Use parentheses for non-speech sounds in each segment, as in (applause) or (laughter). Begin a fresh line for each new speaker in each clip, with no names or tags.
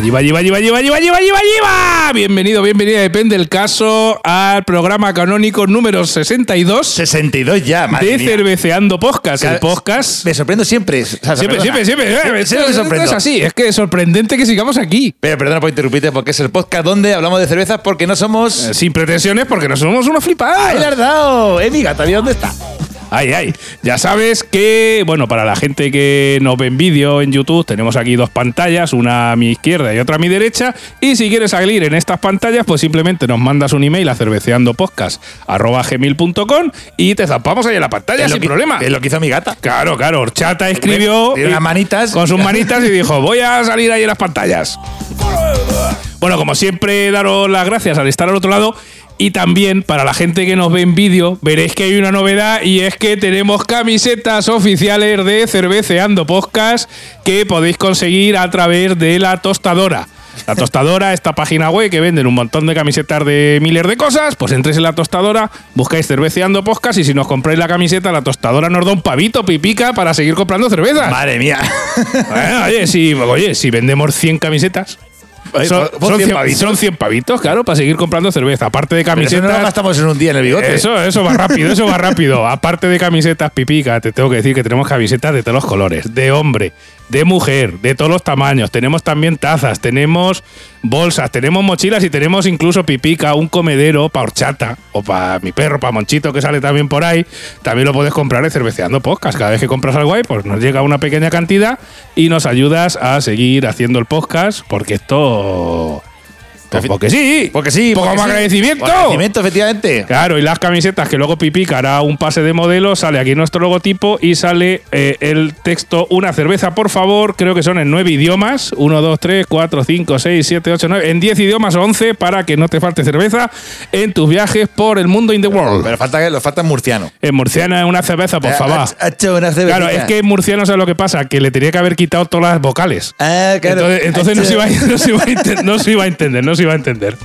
Yiva, Yiva, Yiva, Yiva, Yiva, Yiva, Yiva, Yiva, Yiva. Bienvenido, bienvenida, depende del caso, al programa canónico número 62
62 ya, madre
de
mía.
Cerveceando Podcast. El podcast.
Me sorprendo siempre. O sea,
Siempre,
perdona.
siempre, siempre. eh,
Siempre,
es-
siempre me
es-
sorprendo.
Es así, es que es sorprendente que sigamos aquí.
Pero perdona por interrumpirte porque es el podcast donde hablamos de cervezas porque no somos...
Eh, Sin pretensiones porque no somos unos
¡Ahí le
flipados.
has dado! ¡Eh, mi gata! ¿y ¿Dónde está?
Ay, ay. Ya sabes que, bueno, para la gente que nos ve en vídeo en YouTube, tenemos aquí dos pantallas, una a mi izquierda y otra a mi derecha. Y si quieres salir en estas pantallas, pues simplemente nos mandas un email a cerveceandopodcast.gmail.com y te zampamos ahí en la pantalla
Es
sin
que-
problema.
Es lo que hizo mi gata.
Claro, claro. Horchata escribió
Tiene unas
y-
manitas.
con sus (laughs) manitas y dijo, voy a salir ahí en las pantallas. Bueno, como siempre, daros las gracias al estar al otro lado. Y también para la gente que nos ve en vídeo, veréis que hay una novedad y es que tenemos camisetas oficiales de Cerveceando Podcast que podéis conseguir a través de la tostadora. La tostadora, esta página web que venden un montón de camisetas de miles de cosas, pues entréis en la tostadora, buscáis Cerveceando Podcast y si nos compráis la camiseta, la tostadora nos da un pavito pipica para seguir comprando cervezas.
Madre mía. (laughs)
Bueno, oye, si, oye, si vendemos 100 camisetas, son, son
100
100
pavitos.
son 100 pavitos, claro, para seguir comprando cerveza. Aparte de
Pero eso no lo
camisetas.
gastamos en un día en el bigote.
Eso, eso va rápido, eso va (laughs) rápido. Aparte de camisetas pipica, te tengo que decir que tenemos camisetas de todos los colores, de hombre, de mujer, de todos los tamaños. Tenemos también tazas, tenemos bolsas, tenemos mochilas y tenemos incluso pipica, un comedero para horchata o para mi perro, para Monchito que sale también por ahí. También lo puedes comprar en Cerveceando Podcast. Cada vez que compras algo ahí, pues nos llega una pequeña cantidad y nos ayudas a seguir haciendo el podcast porque esto... Pues porque sí,
Porque sí.
Poco
porque
más
sí.
agradecimiento.
Por agradecimiento, efectivamente.
Claro, y las camisetas que luego Pipica hará un pase de modelo, sale aquí nuestro logotipo y sale eh, el texto Una cerveza, por favor. Creo que son en nueve idiomas: 1, 2, 3, 4, 5, 6, 7, 8, 9. En 10 idiomas o 11 para que no te falte cerveza en tus viajes por el mundo in the world.
Pero falta que lo falta en murciano.
En murciana, una cerveza, por
Ha-
favor.
Ha hecho una cervecita.
Claro, es que en murciano, ¿sabes lo que pasa? Que le tenía que haber quitado todas las vocales.
Ah, claro.
Entonces, entonces (laughs) no, se iba a, no se iba no se iba a entender, no iba a entender.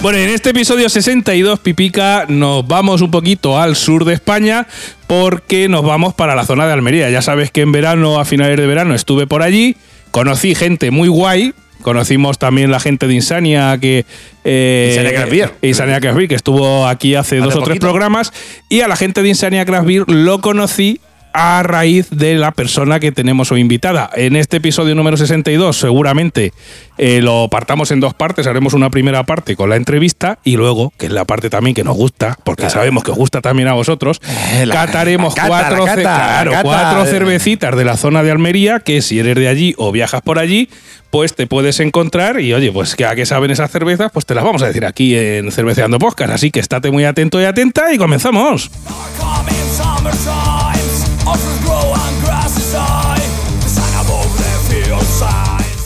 Bueno, en este episodio 62, Pipica, nos vamos un poquito al sur de España porque nos vamos para la zona de Almería. Ya sabes que en verano, a finales de verano, estuve por allí, conocí gente muy guay. Conocimos también la gente de Insania que. Eh,
Insania Craft Beer.
Insania Craft Beer, que estuvo aquí hace,
Hace
dos o tres programas. Y a la gente de Insania Craft Beer lo conocí a raíz de la persona que tenemos hoy invitada. En este episodio número 62 seguramente eh, lo partamos en dos partes, haremos una primera parte con la entrevista y luego, que es la parte también que nos gusta, porque sabemos que os gusta también a vosotros,
la-
cataremos
la cata,
cuatro,
la
ce-
cata,
claro,
la cata.
cuatro cervecitas de la zona de Almería, que si eres de allí o viajas por allí, pues te puedes encontrar y oye, pues que a qué saben esas cervezas, pues te las vamos a decir aquí en Cerveceando Podcast, así que estate muy atento y atenta y comenzamos.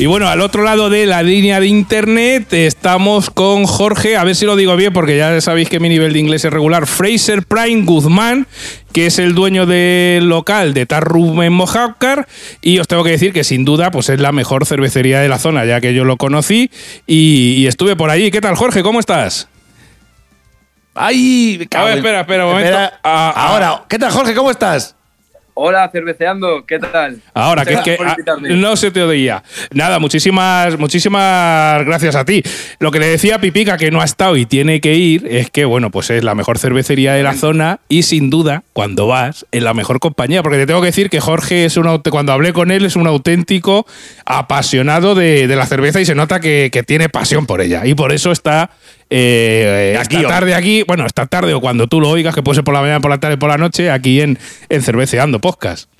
Y bueno, al otro lado de la línea de internet estamos con Jorge, a ver si lo digo bien porque ya sabéis que mi nivel de inglés es regular, Fraser Prime Guzmán, que es el dueño del local de Tarrum en Mojácar y os tengo que decir que sin duda pues es la mejor cervecería de la zona, ya que yo lo conocí y, y estuve por allí. ¿Qué tal Jorge? ¿Cómo estás?
¡Ay!
A ver, espera, espera un momento. Ah, ah.
Ahora, ¿qué tal, Jorge? ¿Cómo estás?
Hola, cerveceando, ¿qué tal?
Ahora, que es que no se te oía. Nada, muchísimas, muchísimas gracias a ti. Lo que le decía a Pipica, que no ha estado y tiene que ir, es que, bueno, pues es la mejor cervecería de la zona y sin duda, cuando vas, es la mejor compañía. Porque te tengo que decir que Jorge es un cuando hablé con él, es un auténtico apasionado de, de la cerveza y se nota que, que tiene pasión por ella. Y por eso está. Eh,
Aquí,
esta tarde aquí, bueno, esta tarde o cuando tú lo oigas, que puede ser por la mañana, por la tarde, por la noche, aquí en, en Cerveceando Podcast.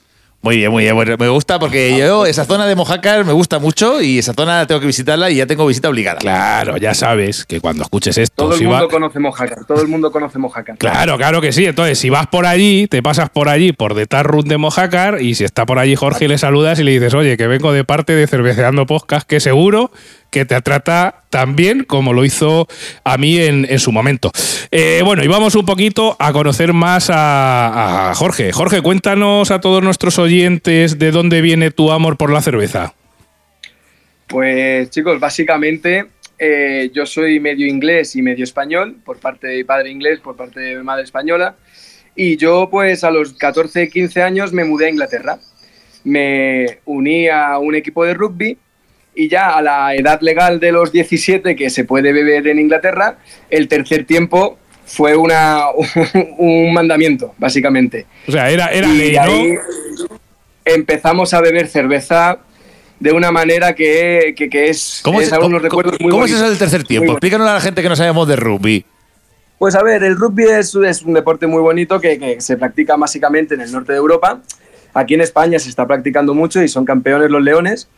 Muy bien, muy bien. Bueno, me gusta porque yo, esa zona de Mojácar me gusta mucho y esa zona tengo que visitarla y ya tengo visita obligada.
Claro, ya sabes que cuando escuches esto,
Todo el
si
mundo
va-
conoce Mojácar, todo el mundo conoce Mojácar.
Claro, claro que sí. Entonces, si vas por allí, te pasas por allí, por The Tar Room de Mojácar, y si está por allí Jorge, le saludas y le dices, oye, que vengo de parte de Cerveceando Podcast, que seguro que te trata tan bien como lo hizo a mí en, en su momento. Eh, bueno, y vamos un poquito a conocer más a, Jorge. Jorge, cuéntanos a todos nuestros oyentes de dónde viene tu amor por la cerveza.
Pues chicos, básicamente eh, yo soy medio inglés y medio español, por parte de padre inglés, por parte de madre española. Y yo pues a los 14, 15 años me mudé a Inglaterra. Me uní a un equipo de rugby y ya a la edad legal de los 17 que se puede beber en Inglaterra, el tercer tiempo fue una, (laughs) un mandamiento, básicamente.
O sea, era, era
y
ley,
ahí
¿no?
empezamos a beber cerveza de una manera que, que- que es,
¿Cómo,
es
cómo-
recuerdos muy
cómo es eso del tercer tiempo? Explícanos a la gente que no sabemos de rugby.
Pues a ver, el rugby es, es un deporte muy bonito que, que se practica básicamente en el norte de Europa. Aquí en España se está practicando mucho y son campeones los leones.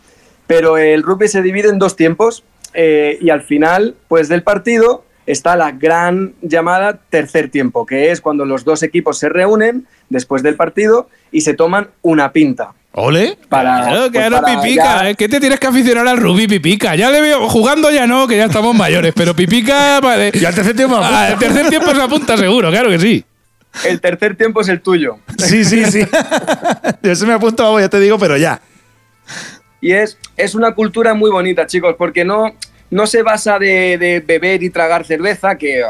Pero el rugby se divide en dos tiempos eh, y al final pues del partido está la gran llamada tercer tiempo, que es cuando los dos equipos se reúnen después del partido y se toman una pinta.
¿Ole?
Para,
Claro,
pues,
claro,
para
pipica.
ya-
que te tienes que aficionar al rugby, pipica. Ya le veo, jugando ya no, que ya estamos mayores, pero pipica. vale.
Y al tercer tiempo apunta.
Ah, el tercer tiempo se apunta seguro, claro que sí.
El tercer tiempo es el tuyo.
Sí, sí, sí. (laughs) Yo se me apunto, vamos, ya te digo, pero ya.
Y es, es una cultura muy bonita, chicos, porque no, no se basa de, beber y tragar cerveza, que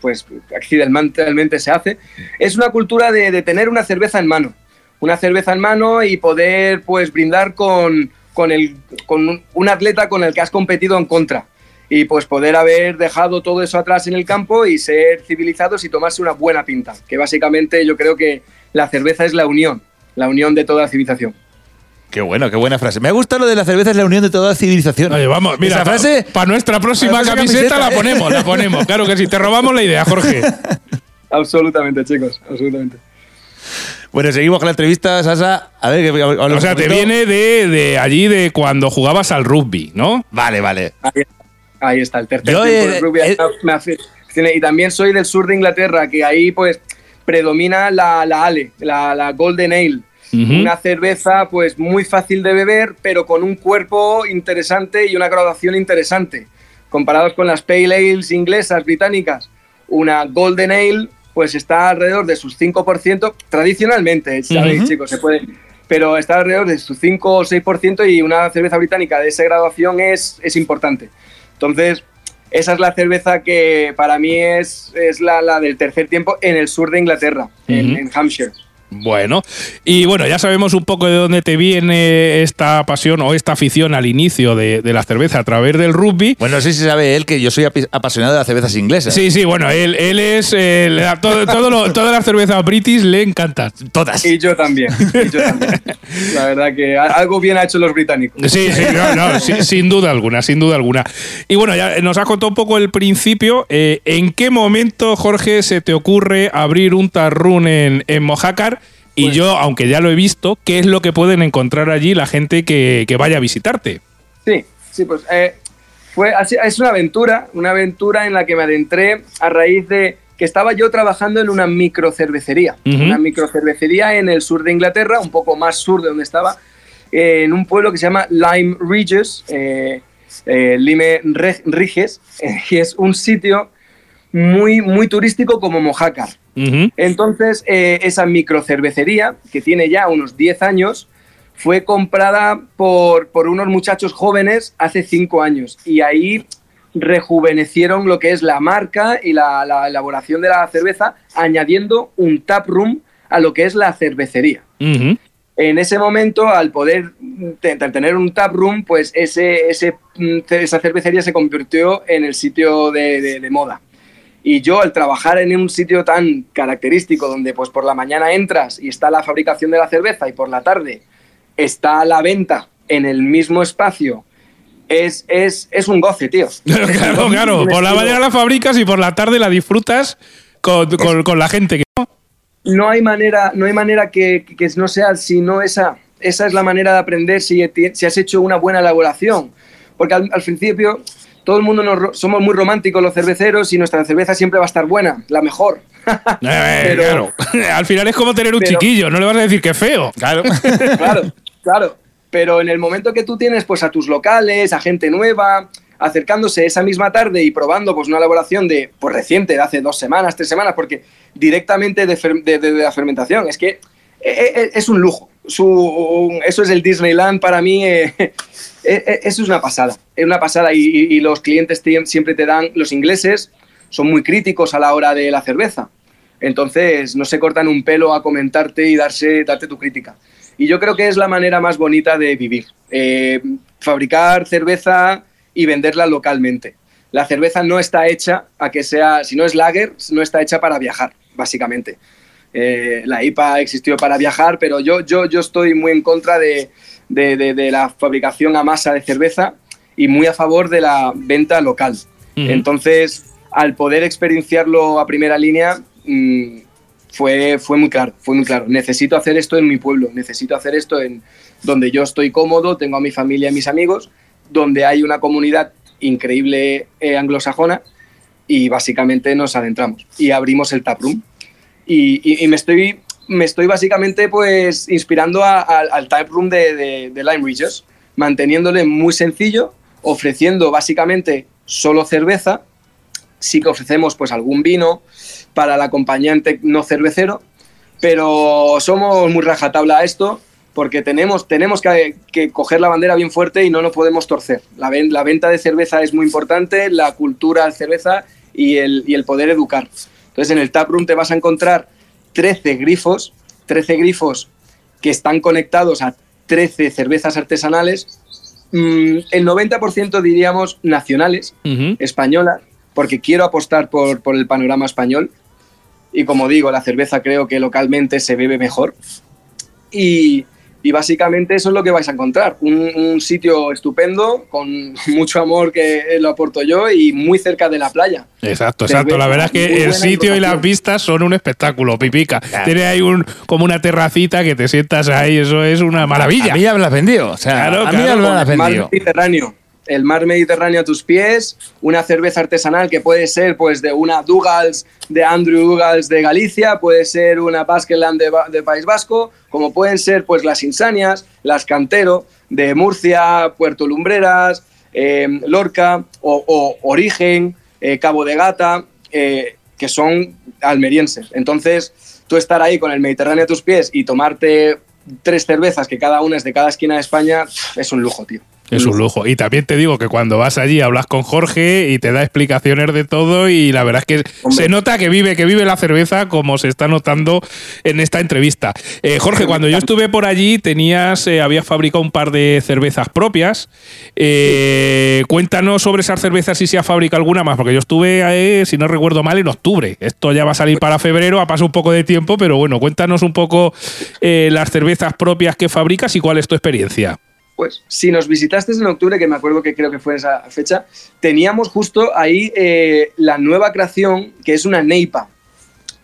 pues accidentalmente se hace. Es una cultura de, tener una cerveza en mano. Una cerveza en mano y poder pues brindar con, con, el, con un, atleta con el que has competido en contra. Y pues poder haber dejado todo eso atrás en el campo y ser civilizados y tomarse una buena pinta. Que básicamente yo creo que la cerveza es la unión, la unión de toda civilización.
Qué bueno, qué buena frase. Me gusta lo de la cerveza es la unión de toda civilización.
Oye, vamos, mira,
Esa frase.
para nuestra próxima
para
camiseta, la ponemos, la ponemos. Claro que sí, te robamos la idea, Jorge. (laughs)
Absolutamente, chicos, absolutamente.
Bueno, seguimos con la entrevista, Sasa. A ver, que
O sea, te viene de, de allí de cuando jugabas al rugby, ¿no?
Vale, vale.
Ahí, ahí está, el tercer
Yo,
tiempo
eh,
del rugby.
eh,
Me y también soy del sur de Inglaterra, que ahí pues predomina la, la Ale, la, la Golden Ale. Una cerveza pues muy fácil de beber, pero con un cuerpo interesante y una graduación interesante. Comparados con las Pale Ales inglesas, británicas, una Golden Ale pues está alrededor de sus 5%, tradicionalmente, ¿sabéis,
Ujú.
chicos? Se puede, pero está alrededor de sus 5 o 6% y una cerveza británica de esa graduación es, es importante. Entonces, esa es la cerveza que para mí es, es la, la del tercer tiempo en el sur de Inglaterra, en Hampshire.
Bueno, y bueno, ya sabemos un poco de dónde te viene esta pasión o esta afición al inicio de, de la cerveza a través del rugby.
Bueno, no sé si sabe él que yo soy apasionado de las cervezas inglesas.
Sí, sí, bueno, él, él es. eh, todo, todo lo- todas las cervezas british le encantan.
Todas.
Y yo también, y yo también. (laughs) La verdad que algo bien ha hecho los británicos.
Sí, sí, no, no, (laughs) sí, sin duda alguna, sin duda alguna. Y bueno, ya nos has contado un poco el principio. Eh, ¿En qué momento, Jorge, se te ocurre abrir un tarrún en, en Mojácar? Y
Pues-
yo, aunque ya lo he visto, ¿qué es lo que pueden encontrar allí la gente que, que vaya a visitarte?
Sí, sí, pues eh, fue así- es una aventura, una aventura en la que me adentré a raíz de que estaba yo trabajando en una microcervecería, una microcervecería en el sur de Inglaterra, un poco más sur de donde estaba, eh, en un pueblo que se llama Lyme Regis, eh, eh, Lime Re- Riges, (laughs) y es un sitio muy, muy turístico como Mojácar. Entonces, eh, esa microcervecería, que tiene ya unos 10 años, fue comprada por, por unos muchachos jóvenes hace 5 años. Y ahí rejuvenecieron lo que es la marca y la, la elaboración de la cerveza, añadiendo un tap room a lo que es la cervecería. En ese momento, al poder tener un tap room, pues ese, ese, mm, esa cervecería se convirtió en el sitio de, de- de moda. Y yo, al trabajar en un sitio tan característico, donde pues por la mañana entras y está la fabricación de la cerveza y por la tarde está la venta en el mismo espacio, es, es, es un goce, tío. (laughs)
claro, claro. Por la mañana la fabricas y por la tarde la disfrutas con, con- con la gente. que-
no hay manera, no hay manera que, que no sea sino esa. Esa es la manera de aprender si, si has hecho una buena elaboración. Porque al, al principio todo el mundo nos ro- somos muy románticos los cerveceros y nuestra cerveza siempre va a estar buena, la mejor. (laughs) (laughs)
Eh,
Pero-
claro. (laughs) Al final es como tener un
pero-
chiquillo, no le vas a decir que es feo.
Claro.
claro, claro. Pero en el momento que tú tienes pues a tus locales, a gente nueva, acercándose esa misma tarde y probando pues una elaboración de pues reciente, de hace dos semanas, tres semanas, porque directamente de, fer- de- de- de la fermentación, es que eh, eh, es un lujo. Su- eso es el Disneyland para mí. eh, eh, eh, eso es una pasada, es una pasada y, los clientes te- siempre te dan, los ingleses son muy críticos a la hora de la cerveza. Entonces no se cortan un pelo a comentarte y darse, darte tu crítica. Y yo creo que es la manera más bonita de vivir. Eh, fabricar cerveza y venderla localmente. La cerveza no está hecha a que sea, si no es lager, no está hecha para viajar, básicamente. Eh, la IPA existió para viajar, pero yo, yo, yo estoy muy en contra de, de- de- de la fabricación a masa de cerveza y muy a favor de la venta local. Entonces, al poder experienciarlo a primera línea, mm, fue, fue muy claro, fue muy claro. Necesito hacer esto en mi pueblo, necesito hacer esto en donde yo estoy cómodo, tengo a mi familia y mis amigos, donde hay una comunidad increíble eh, anglosajona y básicamente nos adentramos y abrimos el taproom. Y, y- y me estoy me estoy básicamente pues inspirando a- a- al taproom de, de, de Lime Ridges, manteniéndole muy sencillo, ofreciendo básicamente solo cerveza, sí que ofrecemos pues algún vino para el acompañante no cervecero, pero somos muy rajatabla a esto porque tenemos, tenemos que, que coger la bandera bien fuerte y no nos podemos torcer. La, ven- la venta de cerveza es muy importante, la cultura de cerveza y el, y el poder educar. Entonces en el taproom te vas a encontrar 13 grifos, 13 grifos que están conectados a 13 cervezas artesanales, mm, el 90% diríamos nacionales,
Ujú.
española, porque quiero apostar por, por el panorama español. Y como digo, la cerveza creo que localmente se bebe mejor. Y, y básicamente eso es lo que vais a encontrar. Un, un sitio estupendo, con (laughs) mucho amor que lo aporto yo y muy cerca de la playa.
Exacto, exacto. La verdad es que el sitio y las vistas son un espectáculo, pipica. Tiene ahí un, como una terracita que te sientas ahí, eso es una maravilla.
A mí ya me lo has vendido. O sea,
Claro,
a mí ya
claro,
me lo has
mar
vendido.
Mediterráneo. El mar Mediterráneo a tus pies, una cerveza artesanal que puede ser pues de una Dugals, de Andrew Dugals de Galicia, puede ser una Baskeland de, de País Vasco, como pueden ser pues las Insanias, las Cantero de Murcia, Puerto Lumbreras, eh, Lorca o, o Origen, eh, Cabo de Gata, eh, que son almerienses. Entonces, tú estar ahí con el Mediterráneo a tus pies y tomarte tres cervezas que cada una es de cada esquina de España, es un lujo, tío.
Es un lujo. Y también te digo que cuando vas allí hablas con Jorge y te da explicaciones de todo y la verdad es que
Hombre.
se nota que vive, que vive la cerveza como se está notando en esta entrevista. Eh, Jorge, cuando yo estuve por allí tenías, eh, habías fabricado un par de cervezas propias. Eh, Cuéntanos sobre esas cervezas si se ha fabricado alguna más, porque yo estuve, si no recuerdo mal, en octubre. Esto ya va a salir para febrero, ha pasado un poco de tiempo, pero bueno, cuéntanos un poco las cervezas propias que fabricas y cuál es tu experiencia.
Pues si nos visitaste en octubre, que me acuerdo que creo que fue esa fecha, teníamos justo ahí eh, la nueva creación, que es una neipa.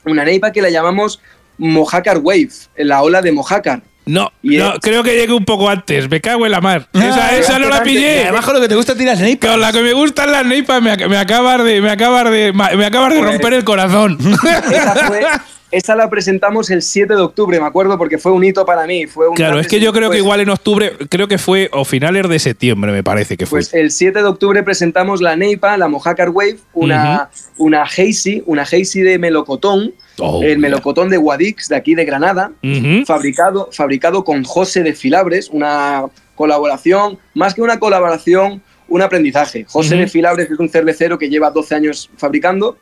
Una neipa que la llamamos Mojácar Wave, la ola de Mojácar.
No,
Y
no,
es-
creo que llegué un poco antes. Me cago en la mar.
Ah,
esa esa no la pillé.
además con lo que te gusta tiras neipas.
Con la que me gustan las neipas me, ac- me acabas de me acabas de me acabas de
Pues-
romper el corazón.
Esa, fue- (laughs) esa la presentamos el 7 de octubre, me acuerdo, porque fue un hito para mí. Fue un
claro, es que yo creo que igual en octubre, creo que fue o finales de septiembre, me parece que fue.
Pues el 7 de octubre presentamos la Neipa, la Mojácar Wave, una, una hazy, una hazy de melocotón,
Oh,
el melocotón de Guadix, de aquí de Granada, fabricado, fabricado con José de Filabres, una colaboración, más que una colaboración, un aprendizaje. José de Filabres es un cervecero que lleva 12 años fabricando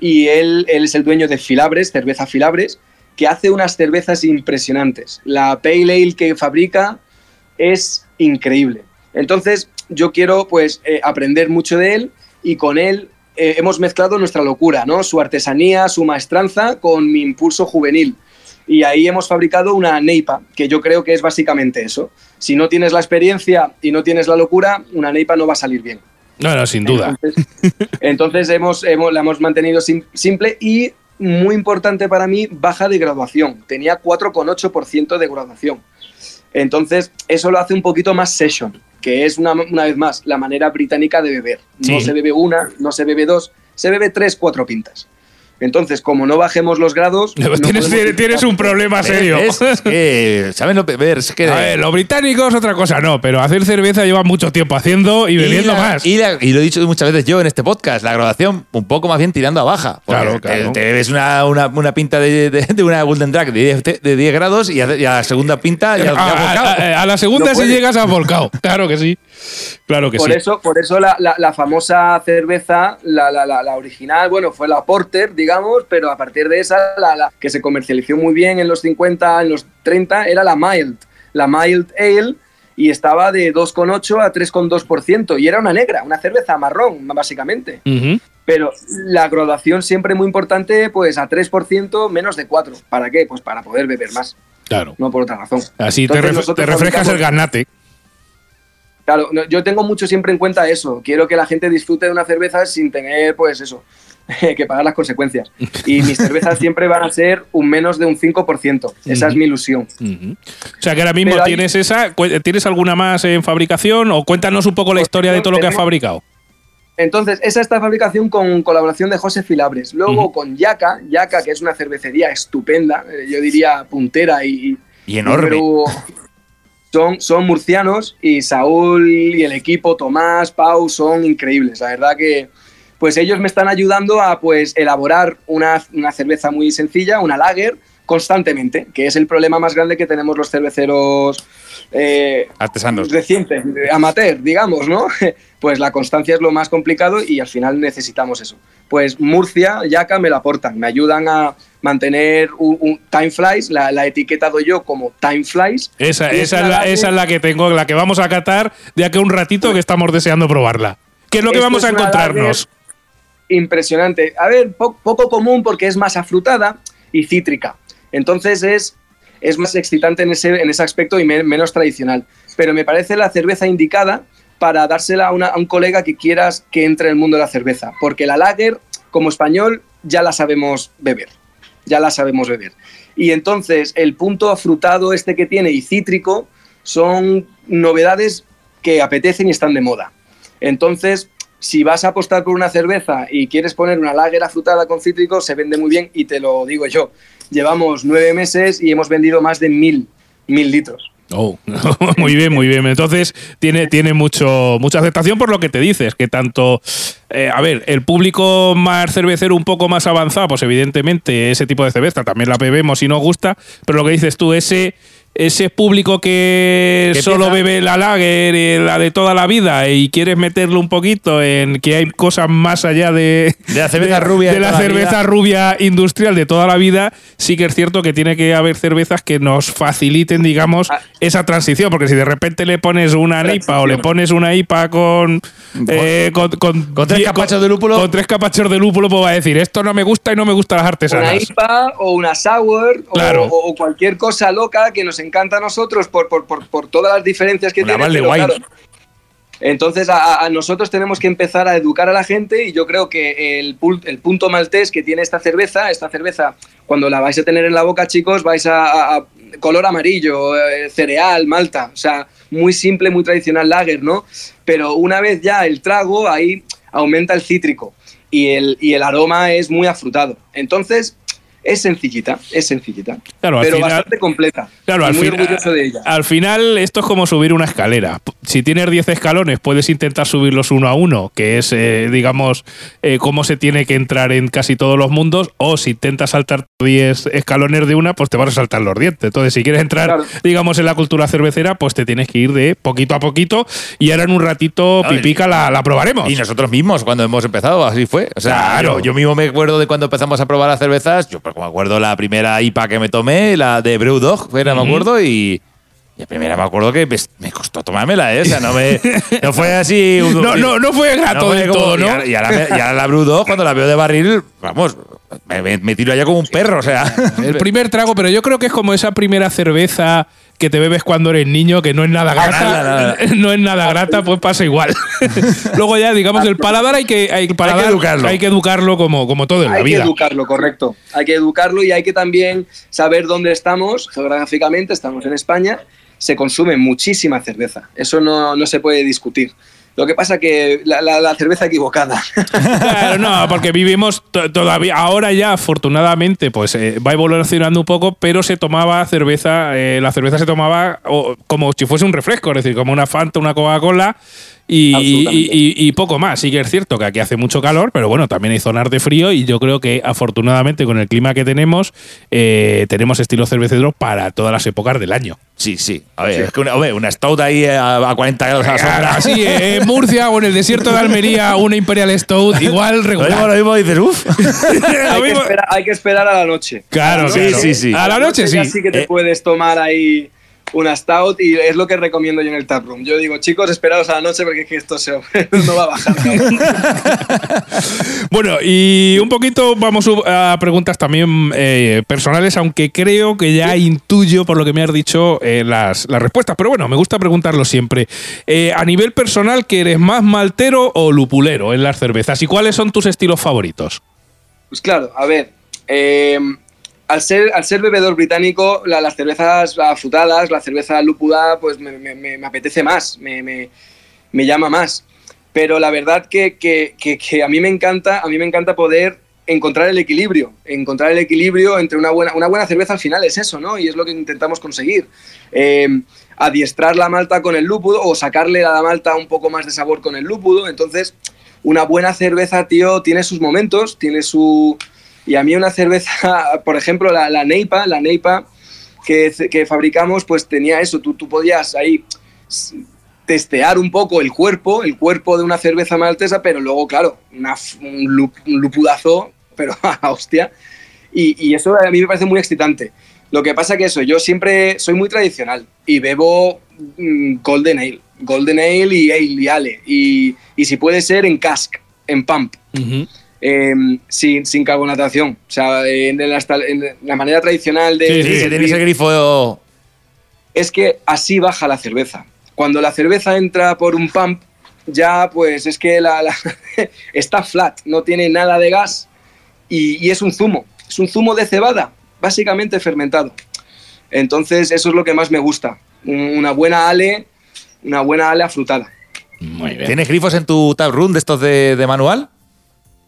y él, es el dueño de Filabres, cerveza Filabres, que hace unas cervezas impresionantes. La Pale Ale que fabrica es increíble. Entonces, yo quiero pues eh, aprender mucho de él y con él eh, hemos mezclado nuestra locura, ¿no? Su artesanía, su maestranza con mi impulso juvenil. Y ahí hemos fabricado una neipa, que yo creo que es básicamente eso. Si no tienes la experiencia y no tienes la locura, una neipa no va a salir bien.
No, no, sin duda.
Entonces, entonces hemos, hemos- la hemos mantenido sim- simple y, muy importante para mí, baja de graduación. Tenía 4,8% de graduación. Entonces, eso lo hace un poquito más session, que es una, una vez más la manera británica de beber. No se bebe una, no se bebe dos, se bebe tres, cuatro pintas. Entonces, como no bajemos los grados... (laughs) no
tienes, un problema serio.
Es, es que, ¿saben lo? Es que
A ver, los británicos otra cosa no, pero hacer cerveza lleva mucho tiempo haciendo y bebiendo
la-
más.
Y, la- y lo he dicho muchas veces yo en este podcast, la graduación un poco más bien tirando a baja.
Claro, claro.
Te, te bebes una, una, una pinta de, de- de una Golden Drag de 10, de 10 grados y a, y a la segunda pinta ya, ya
a,
volcado.
a- a la segunda
No
si
puede.
llegas a volcado. Claro que sí. Claro que
por
sí.
eso, por eso la, la- la famosa cerveza, la, la- original, bueno, fue la Porter, digamos, pero a partir de esa, la, la que se comercializó muy bien en los 50, en los 30, era la Mild, la Mild Ale, y estaba de 2,8 a 3,2%. Y era una negra, una cerveza marrón, básicamente. Pero la graduación siempre muy importante, pues a 3% menos de 4. ¿Para qué? Pues para poder beber más,
Claro.
no por otra razón.
Así te, ref- te refrescas el ganate.
Claro, no, yo tengo mucho siempre en cuenta eso. Quiero que la gente disfrute de una cerveza sin tener, pues eso, (laughs) que pagar las consecuencias. Y mis cervezas siempre van a ser un menos de un 5%. Esa es mi ilusión.
O sea que ahora mismo
Pero hay-
tienes esa. ¿Tienes alguna más en fabricación? O cuéntanos un poco la historia de todo lo que has fabricado.
Entonces, esa está fabricación con colaboración de José Filabres. Luego con Yaca, Yaca, que es una cervecería estupenda, eh, yo diría puntera y,
Y enorme.
número- (laughs) Son, son murcianos y Saúl y el equipo, Tomás, Pau, son increíbles. La verdad que pues ellos me están ayudando a pues elaborar una, una cerveza muy sencilla, una lager, constantemente, que es el problema más grande que tenemos los cerveceros eh,
Artesanos.
recientes, amateur, digamos, ¿no? (laughs) Pues la constancia es lo más complicado y al final necesitamos eso. Pues Murcia, Yaca me la aportan, me ayudan a mantener un, un Time Flies, la, la he etiquetado yo como Time Flies.
Esa, es la, esa es la que tengo, la que vamos a catar de aquí a un ratito que estamos deseando probarla. ¿Qué es lo que
Esto
vamos a encontrarnos?
impresionante. A ver, po- poco común porque es más afrutada y cítrica. Entonces es, es más excitante en ese, en ese aspecto y me- menos tradicional. Pero me parece la cerveza indicada para dársela a, un colega que quieras que entre en el mundo de la cerveza. Porque la lager, como español, ya la sabemos beber. Ya la sabemos beber. Y entonces el punto afrutado este que tiene y cítrico son novedades que apetecen y están de moda. Entonces, si vas a apostar por una cerveza y quieres poner una lager afrutada con cítricos, se vende muy bien y te lo digo yo. Llevamos nueve meses y hemos vendido más de mil, mil litros.
Oh, (laughs) muy bien, muy bien. Entonces tiene, tiene mucho, mucha aceptación por lo que te dices, que tanto, eh, a ver, el público más cervecero un poco más avanzado, pues evidentemente ese tipo de cerveza también la bebemos y nos gusta, pero lo que dices tú, ese, ese público que, solo bebe la lager, eh, la de toda la vida, y quieres meterle un poquito en que hay cosas más allá de,
De la cerveza rubia
de
de
la
toda la
cerveza
vida.
rubia industrial de toda la vida, sí que es cierto que tiene que haber cervezas que nos faciliten, digamos,
Ah.
esa transición, porque si de repente le pones una NIPA o le pones una IPA con eh, con, con,
Con tres capachos de lúpulo.
con tres capachos de lúpulo, pues va a decir esto no me gusta y no me gustan las
Una
artesanas.
IPA o una sour
Claro.
o, o cualquier cosa loca que nos encanta a nosotros por, por, por, por todas las diferencias que
Una
tiene. Pero claro, entonces a, a nosotros tenemos que empezar a educar a la gente y yo creo que el, el punto maltés que tiene esta cerveza, esta cerveza cuando la vais a tener en la boca chicos vais a color amarillo, eh, cereal, malta, o sea, muy simple, muy tradicional lager, ¿no? Pero una vez ya el trago ahí aumenta el cítrico y el, y el aroma es muy afrutado. Entonces es sencillita, es sencillita,
Claro, al
pero
final-
bastante completa.
Claro, al,
muy
fin-
orgulloso de ella.
al final esto es como subir una escalera. Si tienes 10 escalones, puedes intentar subirlos uno a uno, que es, eh, digamos, eh, cómo se tiene que entrar en casi todos los mundos, o si intentas saltar 10 escalones de una, pues te vas a saltar los dientes. Entonces, si quieres entrar,
Claro.
digamos, en la cultura cervecera, pues te tienes que ir de poquito a poquito y ahora en un ratito,
No, y-
pipica, la, la probaremos.
Y nosotros mismos, cuando hemos empezado, así fue. O sea,
Claro.
yo, yo mismo me acuerdo de cuando empezamos a probar las cervezas. Yo me acuerdo la primera IPA que me tomé, la de Brewdog, era, me acuerdo, y. la primera me acuerdo que me costó tomármela, ¿eh? O sea, no, me, no fue así. un- (laughs)
No, no, no fue grato del
como-
todo, ¿no?
Y ahora, y ahora la Brewdog, cuando la veo de barril, vamos, me- me tiro allá como un perro, o sea.
El primer trago, pero yo creo que es como esa primera cerveza que te bebes cuando eres niño, que no es nada grata.
nada, nada. (laughs)
No es nada grata, pues pasa igual. (laughs) Luego ya, digamos, el paladar hay que, hay, el paladar
educarlo.
hay que educarlo como, como todo en la
hay que
vida.
educarlo, correcto. Hay que educarlo y hay que también saber dónde estamos geográficamente. Estamos en España. Se consume muchísima cerveza. Eso no, no se puede discutir. Lo que pasa que la, la- cerveza equivocada.
Claro, no, porque vivimos to- todavía, ahora ya afortunadamente, pues eh, va evolucionando un poco, pero se tomaba cerveza, eh, la cerveza se tomaba como si fuese un refresco, es decir, como una Fanta, una Coca-Cola y, y- y- y poco más. Sí que es cierto que aquí hace mucho calor, pero bueno, también hay zonas de frío y yo creo que afortunadamente con el clima que tenemos, eh, tenemos estilos cerveceros para todas las épocas del año.
Sí, sí. A ver, es que una, hombre, una stout ahí a, a 40 grados a la sombra.
Así, eh, en Murcia o en el desierto de Almería, una Imperial Stout, igual
Lo mismo,
regular.
lo mismo dices, uff. (laughs)
hay, que
mismo-
esperar, hay que esperar a la noche.
Claro,
A la
claro.
Sí, sí, sí.
A la noche
ya
sí.
sí que te
Eh.
puedes tomar ahí una stout y es lo que recomiendo yo en el taproom. Yo digo, chicos, esperaos a la noche porque es que esto se, (laughs) no va a bajar. (laughs)
Bueno, y un poquito vamos a preguntas también eh, personales, aunque creo que ya intuyo por lo que me has dicho eh, las, las respuestas. Pero bueno, me gusta preguntarlo siempre. Eh, a nivel personal, ¿que eres más maltero o lupulero en las cervezas? ¿Y cuáles son tus estilos favoritos?
Pues claro, a ver, al, ser, al ser bebedor británico, la- las cervezas afrutadas, la cerveza lúpula, pues me, me- me- apetece más, me, me- llama más. Pero la verdad que, que- que- que a mí me encanta, a mí me encanta poder encontrar el equilibrio, encontrar el equilibrio entre una buena, una buena cerveza al final es eso, ¿no? Y es lo que intentamos conseguir. Eh, adiestrar la malta con el lúpulo o sacarle a la malta un poco más de sabor con el lúpulo. Entonces, una buena cerveza, tío, tiene sus momentos, tiene su... Y a mí una cerveza, (laughs) por ejemplo, la, la Neipa, la Neipa que, que fabricamos, pues tenía eso, tú, tú podías ahí testear un poco el cuerpo, el cuerpo de una cerveza maltesa, pero luego, claro, una un, lup- un lupudazo, (laughs) pero hostia. Y, y eso a mí me parece muy excitante. Lo que pasa que eso, yo siempre soy muy tradicional y bebo mm, Golden Ale, Golden Ale y Ale y. Y, y si puede ser en cask, en pump, eh, sin, sin carbonatación. O sea, en la, esta- en la manera tradicional de...
Sí,
Sí, si tienes el grifo.
es que así baja la cerveza. Cuando la cerveza entra por un pump, ya pues es que la, la- (laughs) está flat, no tiene nada de gas y, y es un zumo. Es un zumo de cebada, básicamente fermentado. Entonces eso es lo que más me gusta. Un- Una buena ale, una buena ale afrutada.
Muy bien.
¿Tienes grifos en tu tab room de estos de, de manual?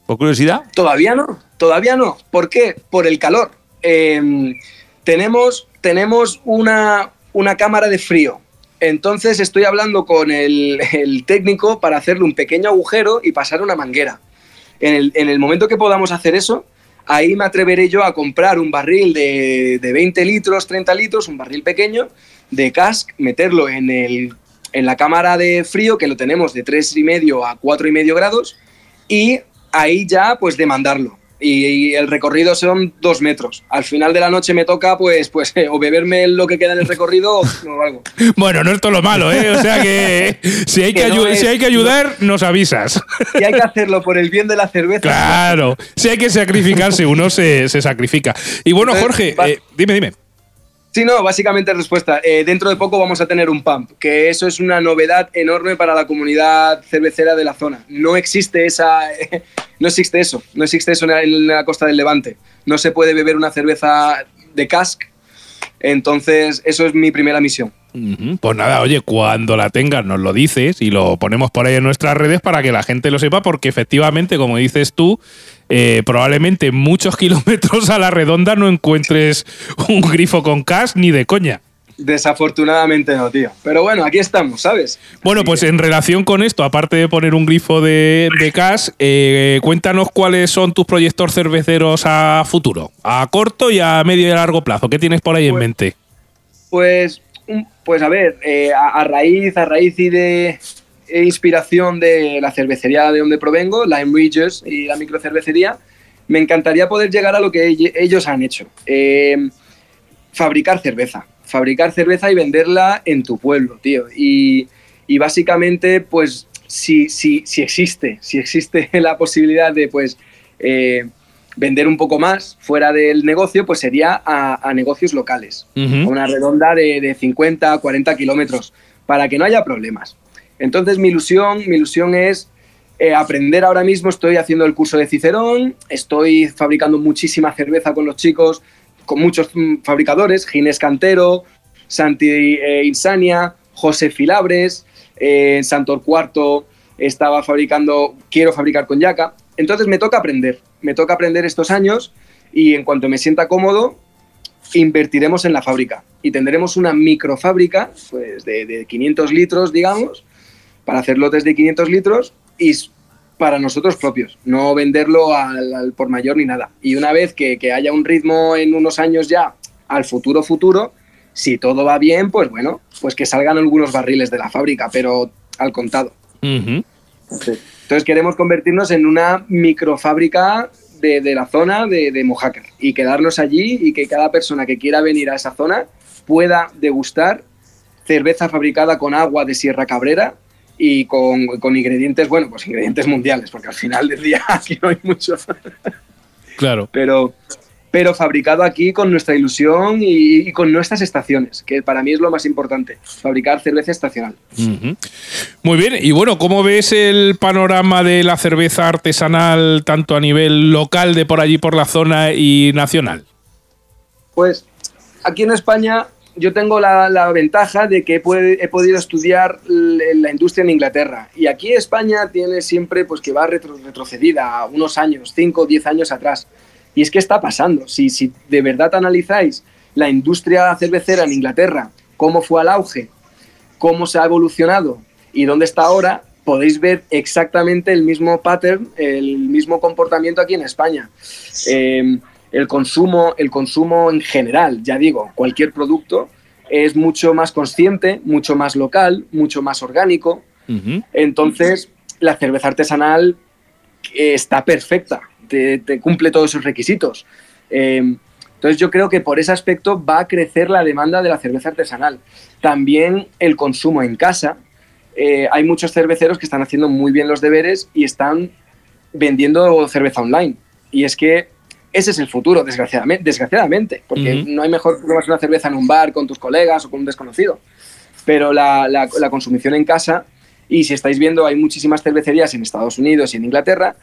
Por curiosidad.
Todavía no, todavía no. ¿Por qué? Por el calor. Eh, tenemos tenemos una, una cámara de frío. Entonces estoy hablando con el, técnico para hacerle un pequeño agujero y pasar una manguera. En el, en el momento que podamos hacer eso, ahí me atreveré yo a comprar un barril de, de 20 litros, 30 litros, un barril pequeño de cask, meterlo en, el, en la cámara de frío, que lo tenemos de 3,5 a 4,5 grados, y ahí ya pues demandarlo. Y, y el recorrido son dos metros. Al final de la noche me toca pues, pues (laughs) o beberme lo que queda en el recorrido o, algo. (laughs)
Bueno, no es todo lo malo, ¿eh? O sea que (laughs) si hay que,
Que no
ayu-
es-
si hay que ayudar, nos avisas.
Y hay que hacerlo por el bien de la cerveza.
Claro, si hay que sacrificarse, uno se, se sacrifica. Y bueno, Jorge, eh, dime, dime.
Sí, no, básicamente respuesta. Eh, dentro de poco vamos a tener un pump, que eso es una novedad enorme para la comunidad cervecera de la zona. No existe esa, (laughs) no existe eso, no existe eso en la, en la costa del Levante. No se puede beber una cerveza de cask. Entonces, eso es mi primera misión.
Pues nada, oye, cuando la tengas nos lo dices y lo ponemos por ahí en nuestras redes para que la gente lo sepa, porque efectivamente, como dices tú, eh, probablemente muchos (laughs) kilómetros a la redonda no encuentres un grifo con cash ni de coña.
Desafortunadamente no, tío. Pero bueno, aquí estamos, ¿sabes?
Bueno, pues en relación con esto, aparte de poner un grifo de, de cash, eh, cuéntanos cuáles son tus proyectos cerveceros a futuro, a corto y a medio y a largo plazo. ¿Qué tienes por ahí en
Pues-
mente?
Pues, pues a ver, eh, a, raíz, a raíz y de e inspiración de la cervecería de donde provengo, Lime Ridges y la microcervecería, me encantaría poder llegar a lo que ell- ellos han hecho. Eh, fabricar cerveza. Fabricar cerveza y venderla en tu pueblo, tío. Y, y básicamente, pues, si, si, si existe, si existe (laughs) la posibilidad de, pues, eh, vender un poco más fuera del negocio, pues sería a, a negocios locales.
Ujú.
Una redonda de, de 50, 40 kilómetros, para que no haya problemas. Entonces, mi ilusión, mi ilusión es eh, aprender ahora mismo. Estoy haciendo el curso de Cicerón, estoy fabricando muchísima cerveza con los chicos, con muchos mm, fabricadores, Ginés Cantero, Santi eh, Insania, José Filabres, eh, Santor Cuarto, estaba fabricando, quiero fabricar con Yaca. Entonces me toca aprender, me toca aprender estos años y en cuanto me sienta cómodo, invertiremos en la fábrica y tendremos una microfábrica pues, de, de 500 litros, digamos, para hacer lotes de 500 litros y para nosotros propios, no venderlo al, al por mayor ni nada. Y una vez que, que haya un ritmo en unos años ya al futuro futuro, si todo va bien, pues bueno, pues que salgan algunos barriles de la fábrica, pero al contado.
Ujú.
Entonces queremos convertirnos en una microfábrica de, de la zona de, de Mojácar y quedarnos allí y que cada persona que quiera venir a esa zona pueda degustar cerveza fabricada con agua de Sierra Cabrera y con, con ingredientes, bueno, pues ingredientes mundiales, porque al final del día (laughs) aquí no hay muchos
Claro.
pero, pero fabricado aquí con nuestra ilusión y, y con nuestras estaciones, que para mí es lo más importante, fabricar cerveza estacional.
Muy bien, y bueno, ¿cómo ves el panorama de la cerveza artesanal tanto a nivel local de por allí por la zona y nacional?
Pues aquí en España yo tengo la, la ventaja de que he, puede- he podido estudiar la industria en Inglaterra. Y aquí España tiene siempre pues, que va retro- retrocedida a unos años, 5 o 10 años atrás. Y es que está pasando. Si, si de verdad analizáis la industria cervecera en Inglaterra, cómo fue al auge, cómo se ha evolucionado y dónde está ahora, podéis ver exactamente el mismo pattern, el mismo comportamiento aquí en España. Eh, el consumo, el consumo en general, ya digo, cualquier producto es mucho más consciente, mucho más local, mucho más orgánico. Entonces, la cerveza artesanal eh, está perfecta, te, te cumple todos esos requisitos. Eh, entonces, yo creo que por ese aspecto va a crecer la demanda de la cerveza artesanal. También el consumo en casa. Eh, hay muchos cerveceros que están haciendo muy bien los deberes y están vendiendo cerveza online. Y es que ese es el futuro, desgraciadamente, desgraciadamente porque no hay mejor que tomarse una cerveza en un bar con tus colegas o con un desconocido. Pero la, la- la consumición en casa, y si estáis viendo, hay muchísimas cervecerías en Estados Unidos y en Inglaterra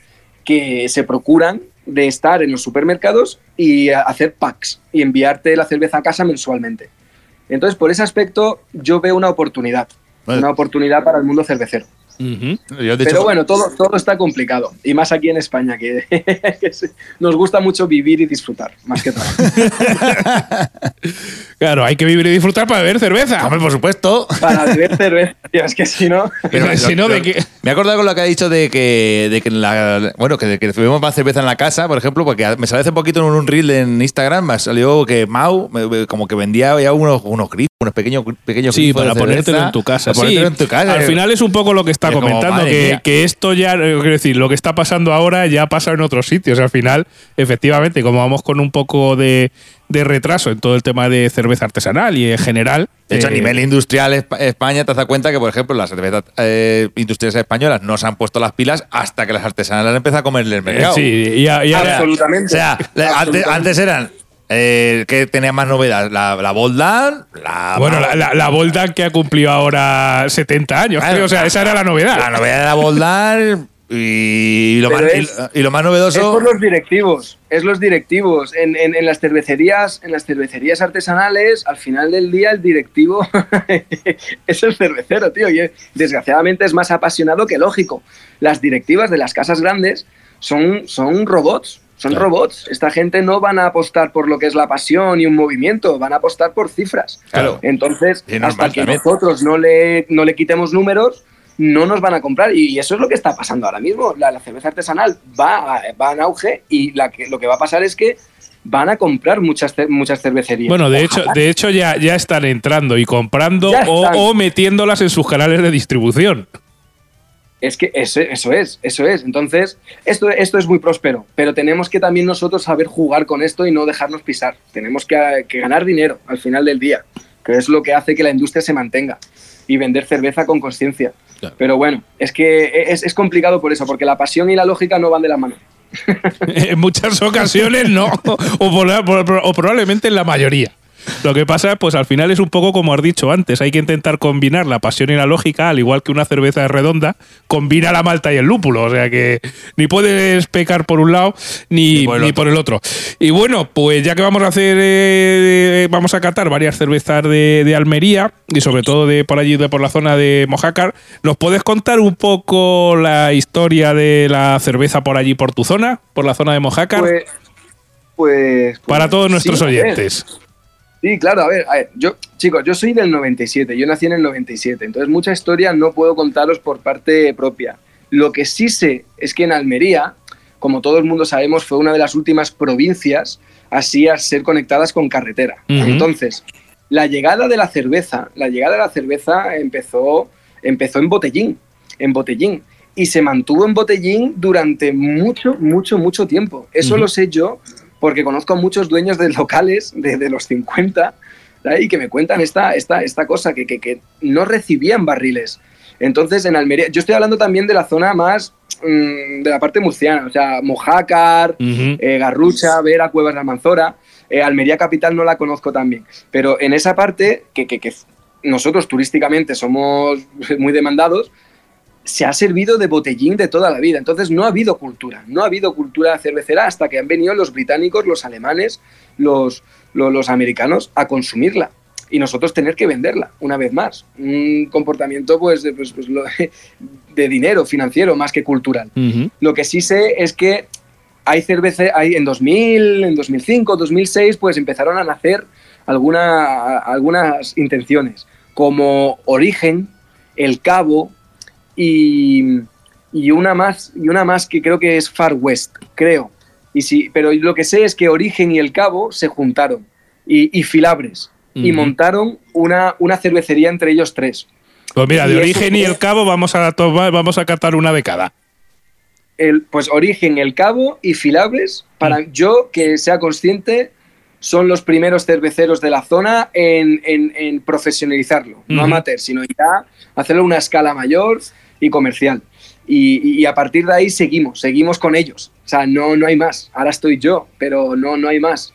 que se procuran de estar en los supermercados y a- hacer packs y enviarte la cerveza a casa mensualmente. Entonces, por ese aspecto, yo veo una oportunidad, una oportunidad para el mundo cervecero. Pero bueno, todo, todo está complicado. Y más aquí en España, que, (laughs) que nos gusta mucho vivir y disfrutar, más que trabajar. (laughs)
Claro, hay que vivir y disfrutar para beber cerveza.
hombre, por supuesto.
Para beber cerveza, tío, es que si no...
Pero si no, ¿de qué?
Me he acordado con lo que ha dicho de que, de que la, bueno, que, que bebemos más cerveza en la casa, por ejemplo, porque me salió hace poquito en un reel en Instagram, me salió que Mau como que vendía ya unos, unos unos pequeños, pequeños
Sí, para ponértelo en tu casa. Sí,
en tu casa.
Al final es un poco lo que está
Es
comentando, que, que esto ya, eh, quiero decir, lo que está pasando ahora ya pasa en otros sitios. Al final, efectivamente, como vamos con un poco de, de retraso en todo el tema de cerveza artesanal y en general.
De hecho, a
eh,
nivel industrial, Espa- España te das cuenta que, por ejemplo, las cervezas eh, industriales españolas no se han puesto las pilas hasta que las artesanales han empezado a comerle el
eh,
mercado.
sí, y, a- y ahora-
Absolutamente.
O sea, le- antes,
Absolutamente.
antes eran eh, que tenía más novedad, la, la Boldan, la.
Bueno, la, la, la Boldan que ha cumplido ahora 70 años,
Claro,
creo, o sea, esa era la novedad.
La novedad de la Boldan y, lo más,
es-
y, y lo más
Es
novedoso.
por los directivos, es los directivos. En, en- en las cervecerías, en las cervecerías artesanales, al final del día el directivo (laughs) es el cervecero, tío. Y es- desgraciadamente es más apasionado que lógico. Las directivas de las casas grandes son, son robots. Son
Claro.
robots. Esta gente no van a apostar por lo que es la pasión y un movimiento, van a apostar por cifras.
Claro.
Entonces, hasta que nosotros no le, no le quitemos números, no nos van a comprar. Y eso es lo que está pasando ahora mismo. La, la cerveza artesanal va, va en auge y la que, lo que va a pasar es que van a comprar muchas, muchas cervecerías.
Bueno, de hecho, de hecho ya, ya están entrando y comprando o metiéndolas en sus canales de distribución.
Es que eso, eso es, eso es. Entonces, esto, esto es muy próspero, pero tenemos que también nosotros saber jugar con esto y no dejarnos pisar. Tenemos que, que ganar dinero al final del día, que es lo que hace que la industria se mantenga y vender cerveza con conciencia.
Claro.
Pero bueno, es que es, es complicado por eso, porque la pasión y la lógica no van de la mano. (laughs)
En muchas ocasiones no, o, por- o probablemente en la mayoría. Lo que pasa, pues al final es un poco como has dicho antes, hay que intentar combinar la pasión y la lógica, al igual que una cerveza es redonda, combina la malta y el lúpulo, o sea que ni puedes pecar por un lado ni,
Ni por el
ni
otro.
por el otro. Y bueno, pues ya que vamos a hacer, eh, vamos a catar varias cervezas de, de Almería y sobre todo de por allí, de por la zona de Mojácar, ¿nos puedes contar un poco la historia de la cerveza por allí, por tu zona, por la zona de Mojácar?
Pues, pues,
para
pues,
todos nuestros
sí, a ver.
oyentes.
Sí, claro, a ver, a ver, yo, chicos, yo soy del 97, yo nací en el 97, entonces mucha historia no puedo contaros por parte propia. Lo que sí sé es que en Almería, como todo el mundo sabemos, fue una de las últimas provincias así a ser conectadas con carretera. Entonces, la llegada de la cerveza, la llegada de la cerveza empezó, empezó en botellín, en botellín, y se mantuvo en botellín durante mucho, mucho, mucho tiempo. Eso lo sé yo porque conozco a muchos dueños de locales de, de los 50 ahí que me cuentan esta, esta, esta cosa, que, que, que no recibían barriles. Entonces, en Almería, yo estoy hablando también de la zona más mm, de la parte murciana, o sea, Mojácar,
Ujú.
eh, Garrucha, Vera, Cuevas de Almanzora. Eh, Almería Capital no la conozco también. Pero en esa parte, que, que- que nosotros turísticamente somos muy demandados, se ha servido de botellín de toda la vida. Entonces no ha habido cultura, no ha habido cultura cervecera hasta que han venido los británicos, los alemanes, los, los, los americanos a consumirla. Y nosotros tener que venderla, una vez más. Un comportamiento pues, de, pues, pues, (laughs) de dinero financiero más que cultural. Lo que sí sé es que hay cerveza, hay en 2000, en 2005, 2006, pues empezaron a nacer alguna, algunas intenciones, como Origen, El Cabo y, y una más, y una más que creo que es Far West, creo. Y sí, pero lo que sé es que Origen y El Cabo se juntaron y, y Filabres y montaron una, una cervecería entre ellos tres.
Pues mira, de
Y
origen y el cabo vamos a tomar, vamos a catar una de cada.
el, pues Origen, El Cabo y Filabres, para
Mm.
yo que sea consciente, son los primeros cerveceros de la zona en, en- en profesionalizarlo, no amateur, sino ya hacerlo a una escala mayor y comercial. Y, a partir de ahí seguimos, seguimos con ellos. O sea, no, no hay más. Ahora estoy yo, pero no, no hay más.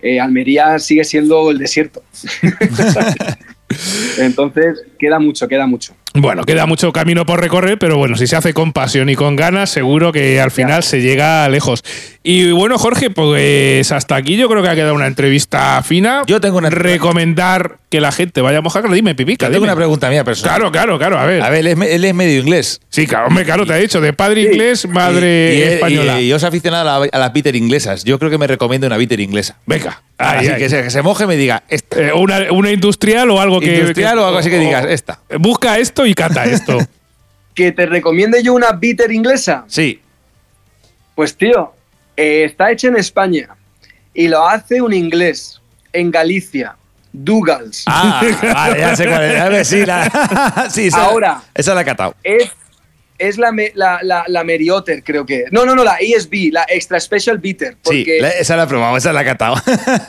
Eh, Almería sigue siendo el desierto. (laughs) Entonces, queda mucho, queda mucho.
Bueno, queda mucho camino por recorrer, pero bueno, si se hace con pasión y con ganas, seguro que al final se llega lejos. Y bueno, Jorge, pues hasta aquí yo creo que ha quedado una entrevista fina.
Yo tengo una-
recomendar que la gente vaya a Mojácar. Dime, Pipica,
Yo tengo
dime.
una pregunta mía personal.
Claro, claro, claro, a ver.
A ver, él es, me- él es medio inglés.
Sí, claro, hombre, claro, te he dicho, de padre inglés, madre
Y- y-
española.
Y, y yo soy aficionado a, la- a las bitter inglesas. Yo creo que me recomiendo una bitter inglesa.
Venga,
Así. Que, se, que se moje y me diga, esta.
Eh, una, una industrial o algo que.
Industrial
que-
o algo así que digas, esta.
Busca esto y cata esto. (laughs)
Que te recomiende yo una bitter inglesa.
Sí.
Pues tío, eh, está hecha en España y lo hace un inglés en Galicia, Dougals.
Ah, vale, ya sé cuál es. A ver, sí, la, (laughs) sí, esa,
Ahora.
Esa la he catado.
Es, es la, me- la, la, la Meriotter, creo que. No, no, no, la ESB, la Extra Special Bitter.
Sí,
Porque
esa la he probado, esa la he catado.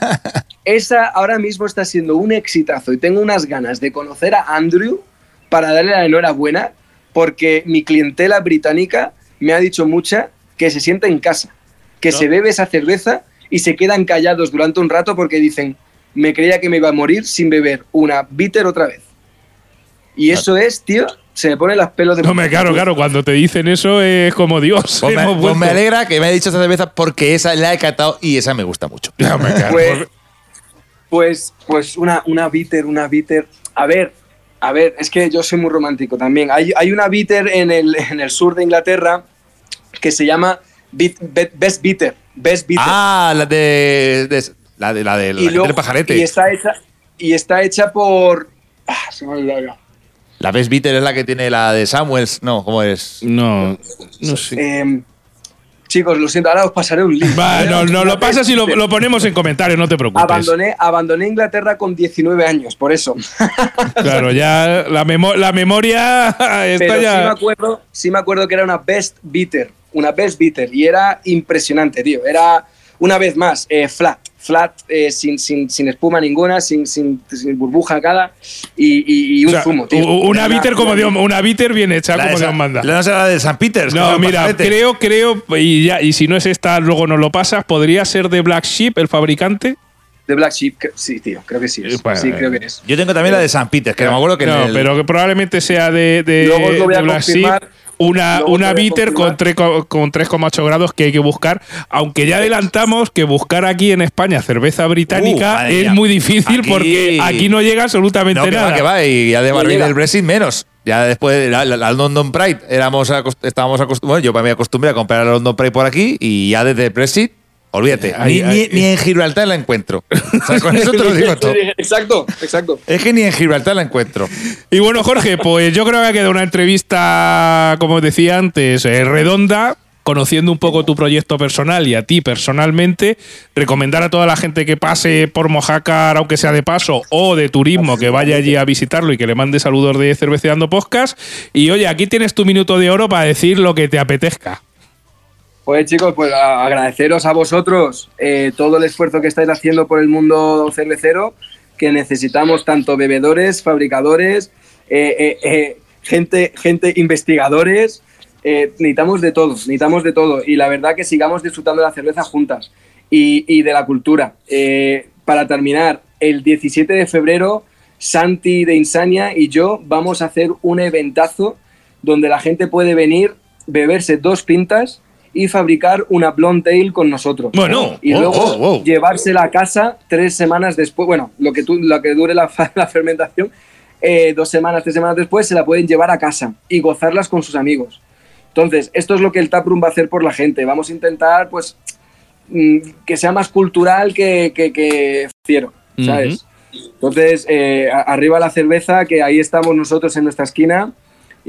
(laughs)
esa ahora mismo está siendo un exitazo y tengo unas ganas de conocer a Andrew para darle la enhorabuena porque mi clientela británica me ha dicho mucha que se sienta en casa, que
No.
se bebe esa cerveza y se quedan callados durante un rato porque dicen, me creía que me iba a morir sin beber una bitter otra vez. Y eso es, tío, se me ponen los pelos de
No me claro, claro, cuando te dicen eso es como Dios.
Pues me, pues me alegra que me haya dicho esta cerveza porque esa la he catado y esa me gusta mucho.
Ya me.
Pues, pues, pues una, una bitter, una bitter. A ver, a ver, es que yo soy muy romántico también. Hay, hay una bitter en el, en el sur de Inglaterra que se llama Best Bitter. Best Bitter.
Ah, la de, de- la de la de la
y,
gente
luego-
del pajarete.
y está hecha y está hecha por. Ah, se me ya.
La Best Bitter es la que tiene la de Samuels. No, ¿cómo es?
No, no sé.
Em, chicos, lo siento, ahora os pasaré un link.
Va, no, no, lo pasas y lo, lo ponemos en comentarios, no te preocupes.
Abandoné, abandoné Inglaterra con 19 años, por eso. (laughs)
Claro, ya la, memo- la memoria está
Pero sí me,
ya.
acuerdo, sí me acuerdo que era una best bitter, una best bitter, y era impresionante, tío. Era, una vez más, eh, flat, flat, eh, sin, sin, sin espuma ninguna, sin, sin, sin burbuja cada, y, y- y un
o sea,
zumo, tío.
Una bitter como Dios, una bitter bien hecha
La
como Dios manda.
la- No de San Peters.
No, mira,
pajarete.
creo, creo, y ya, y si no es esta, luego nos lo pasas, podría ser de Black Sheep, el fabricante.
De Black Sheep, sí, tío, creo que sí es.
Bueno,
sí, creo que es.
Yo tengo también la de San Peters, que no me acuerdo que
No,
el-
pero que probablemente sea de, de,
Luego lo voy
de
a
Black
confirmar.
Sheep. Una,
Luego
una bitter con,
confirmar.
tres co- con 3,8 grados que hay que buscar. Aunque ya adelantamos que buscar aquí en España cerveza británica
Uh,
es muy difícil
Aquí-
porque aquí no llega absolutamente
No, que
nada.
va, que va, y ya de
llega.
del Brexit menos. Ya después de la, la- la London Pride éramos acost- estábamos acostumbrados, bueno, yo para mí acostumbré a comprar la London Pride por aquí y ya desde el Brexit, olvídate,
Ahí-
ni, ni- ni en Gibraltar la encuentro. (laughs) O sea, con eso te lo digo todo. (laughs)
Exacto, exacto.
Es que ni en Gibraltar la encuentro.
Y bueno, Jorge, pues yo creo que ha quedado una entrevista, como decía antes, eh, redonda, conociendo un poco tu proyecto personal y a ti personalmente. Recomendar a toda la gente que pase por Mojácar, aunque sea de paso, o de turismo, que vaya allí a visitarlo y que le mande saludos de Cerveceando Podcast. Y oye, aquí tienes tu minuto de oro para decir lo que te apetezca.
Pues chicos, pues agradeceros a vosotros eh, todo el esfuerzo que estáis haciendo por el mundo cervecero, que necesitamos tanto bebedores, fabricadores, eh, eh, gente, gente, investigadores. necesitamos de todo, necesitamos de todo. Y la verdad que sigamos disfrutando de la cerveza juntas y, y de la cultura. Para terminar, el 17 de febrero, Santi de Insania y yo vamos a hacer un eventazo donde la gente puede venir, beberse dos pintas y fabricar una blonde ale con nosotros.
Bueno,
y
oh,
luego
oh, oh.
llevársela a casa tres semanas después, bueno, lo que, tú, lo que dure la, (laughs) la fermentación, eh, dos semanas, tres semanas después se la pueden llevar a casa y gozarlas con sus amigos. Entonces, esto es lo que el Taproom va a hacer por la gente. Vamos a intentar, pues, mm, que sea más cultural que, que, que fiero, ¿sabes? Entonces, eh, arriba la cerveza, que ahí estamos nosotros en nuestra esquina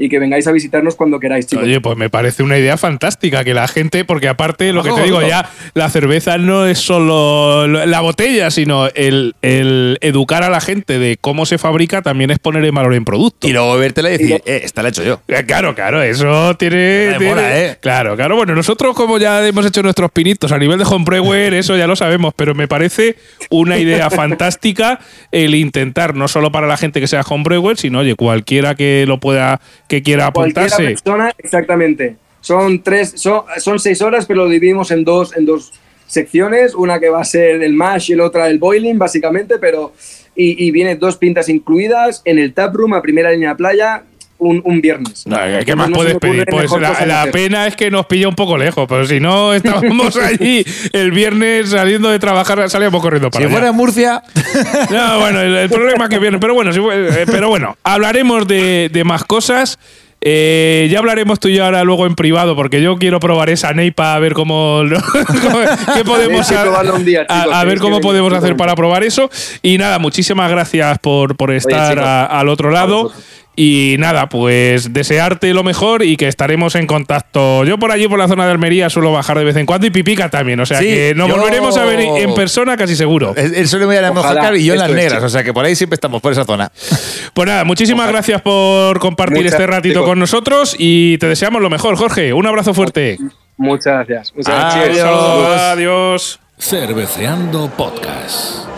y que vengáis a visitarnos cuando queráis, chicos.
Oye, pues me parece una idea fantástica que la gente, porque aparte lo que te digo ya, la cerveza no es solo la botella, sino el, el educar a la gente de cómo se fabrica también es poner en valor en producto.
Y luego bebértela y decir, eh, esta la he hecho yo.
Eh, Claro, claro, eso tiene.
Me
tiene-
mola, ¿eh?
Claro, claro. Bueno, nosotros, como ya hemos hecho nuestros pinitos a nivel de homebrewer, eso ya lo sabemos, pero me parece una idea (laughs) fantástica el intentar, no solo para la gente que sea homebrewer, sino, oye, cualquiera que lo pueda, que quiera
Cualquiera
apuntarse.
persona, exactamente. Son tres, son, son seis horas, pero lo dividimos en dos, en dos secciones, una que va a ser el mash y la otra el boiling, básicamente, pero y, y viene dos pintas incluidas en el taproom a primera línea de playa un, un viernes.
No, ¿Qué más
No
puedes pedir? Pues la, pena es que nos pilla un poco lejos, pero si no (laughs) estábamos allí el viernes saliendo de trabajar, salíamos corriendo para
Si
allá.
fuera en Murcia, (laughs)
No, bueno, el, el problema es que viene. Pero bueno, sí, eh, pero bueno, hablaremos de, de más cosas. Eh, ya hablaremos tú y yo ahora luego en privado, porque yo quiero probar esa neipa a ver cómo. (laughs) qué podemos
día,
a-
chicos,
a, ver cómo podemos
venir,
hacer para probar eso. Y nada, muchísimas gracias por, por estar
chicos,
a- al otro lado. Y nada, pues desearte lo mejor y que estaremos en contacto. Yo por allí, por la zona de Almería, suelo bajar de vez en cuando y Pipica también. O sea
Sí,
que nos
yo-
volveremos a ver en persona casi seguro.
él suele mirar a Mojácar y yo en las negras. O sea que por ahí siempre estamos, por esa zona. (laughs)
Pues nada, muchísimas gracias por compartir
Muchas
este ratito
chicos.
con nosotros y te deseamos lo mejor, Jorge. Un abrazo fuerte.
Muchas gracias. Muchas
Adiós.
gracias.
Adiós.
Cerveceando Podcast.